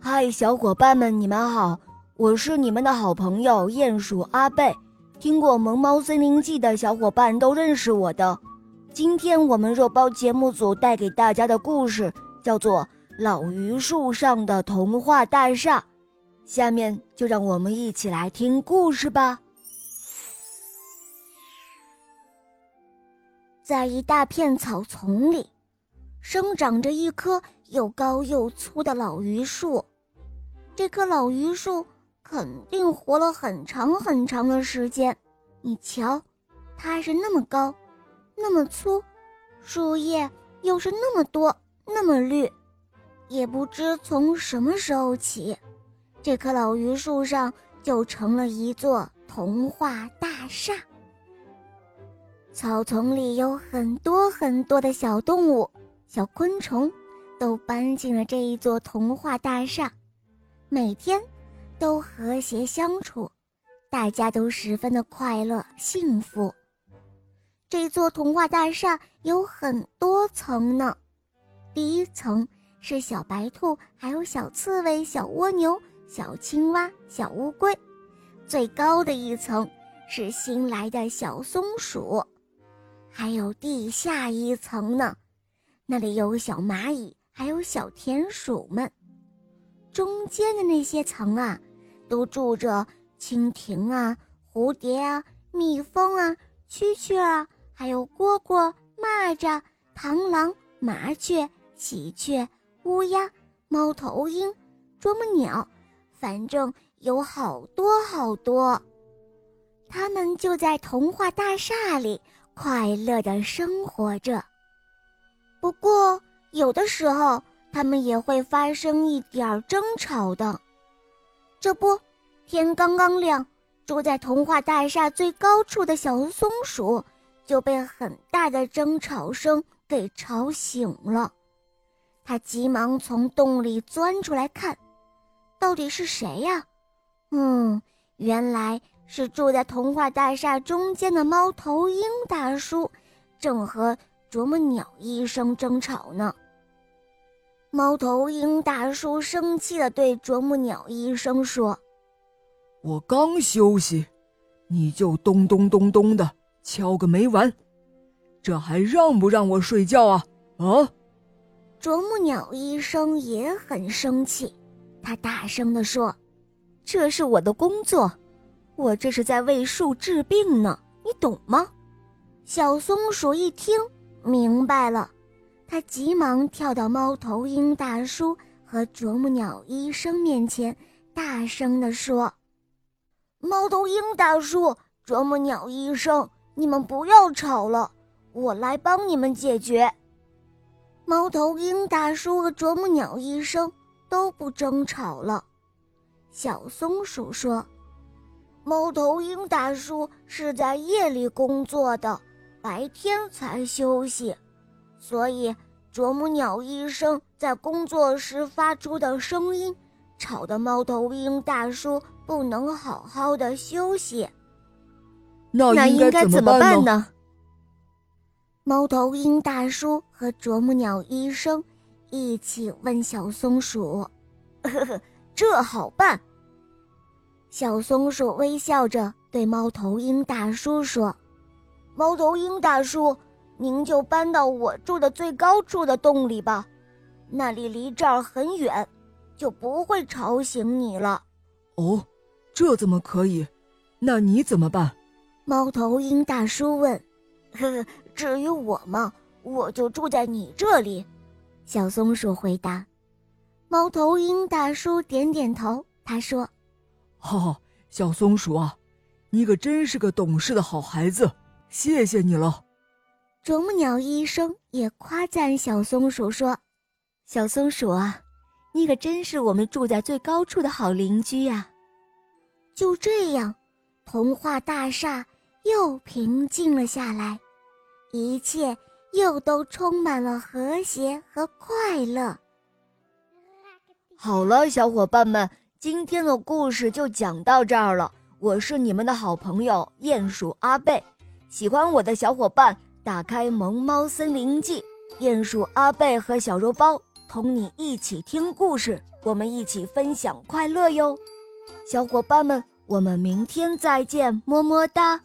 嗨，小伙伴们，你们好！我是你们的好朋友鼹鼠阿贝。听过《萌猫森林记》的小伙伴都认识我的。今天我们肉包节目组带给大家的故事叫做《老榆树上的童话大厦》。下面就让我们一起来听故事吧。在一大片草丛里，生长着一棵又高又粗的老榆树。这棵老榆树肯定活了很长很长的时间。你瞧，它是那么高，那么粗，树叶又是那么多，那么绿。也不知从什么时候起，这棵老榆树上就成了一座童话大厦。草丛里有很多很多的小动物、小昆虫，都搬进了这一座童话大厦，每天都和谐相处，大家都十分的快乐幸福。这座童话大厦有很多层呢，第一层是小白兔，还有小刺猬、小蜗牛、小青蛙、小乌龟，最高的一层是新来的小松鼠。还有地下一层呢，那里有小蚂蚁，还有小田鼠们。中间的那些层啊，都住着蜻蜓啊、蝴蝶啊、蜜蜂啊、蛐蛐啊，还有蝈蝈、蚂蚱、螳螂、麻雀、喜鹊、乌鸦、猫头鹰、啄木鸟，反正有好多好多。它们就在童话大厦里。快乐的生活着，不过有的时候他们也会发生一点争吵的。这不，天刚刚亮，住在童话大厦最高处的小松鼠就被很大的争吵声给吵醒了。他急忙从洞里钻出来看，到底是谁呀？嗯，原来。是住在童话大厦中间的猫头鹰大叔，正和啄木鸟医生争吵呢。猫头鹰大叔生气地对啄木鸟医生说：“我刚休息，你就咚咚咚咚的敲个没完，这还让不让我睡觉啊？”啊！啄木鸟医生也很生气，他大声地说：“这是我的工作。”我这是在为树治病呢，你懂吗？小松鼠一听明白了，它急忙跳到猫头鹰大叔和啄木鸟医生面前，大声地说：“猫头鹰大叔，啄木鸟医生，你们不要吵了，我来帮你们解决。”猫头鹰大叔和啄木鸟医生都不争吵了。小松鼠说。猫头鹰大叔是在夜里工作的，白天才休息，所以啄木鸟医生在工作时发出的声音，吵得猫头鹰大叔不能好好的休息。那应该怎么办呢？猫头鹰大叔和啄木鸟医生一起问小松鼠：“呵呵，这好办。”小松鼠微笑着对猫头鹰大叔说：“猫头鹰大叔，您就搬到我住的最高处的洞里吧，那里离这儿很远，就不会吵醒你了。”“哦，这怎么可以？那你怎么办？”猫头鹰大叔问。“呵呵，至于我嘛，我就住在你这里。”小松鼠回答。猫头鹰大叔点点头，他说。哈，小松鼠啊，你可真是个懂事的好孩子，谢谢你了。啄木鸟医生也夸赞小松鼠说：“小松鼠啊，你可真是我们住在最高处的好邻居呀。”就这样，童话大厦又平静了下来，一切又都充满了和谐和快乐。好了，小伙伴们。今天的故事就讲到这儿了。我是你们的好朋友鼹鼠阿贝，喜欢我的小伙伴打开《萌猫森林记》，鼹鼠阿贝和小肉包同你一起听故事。我们一起分享快乐哟。小伙伴们，我们明天再见，么么哒。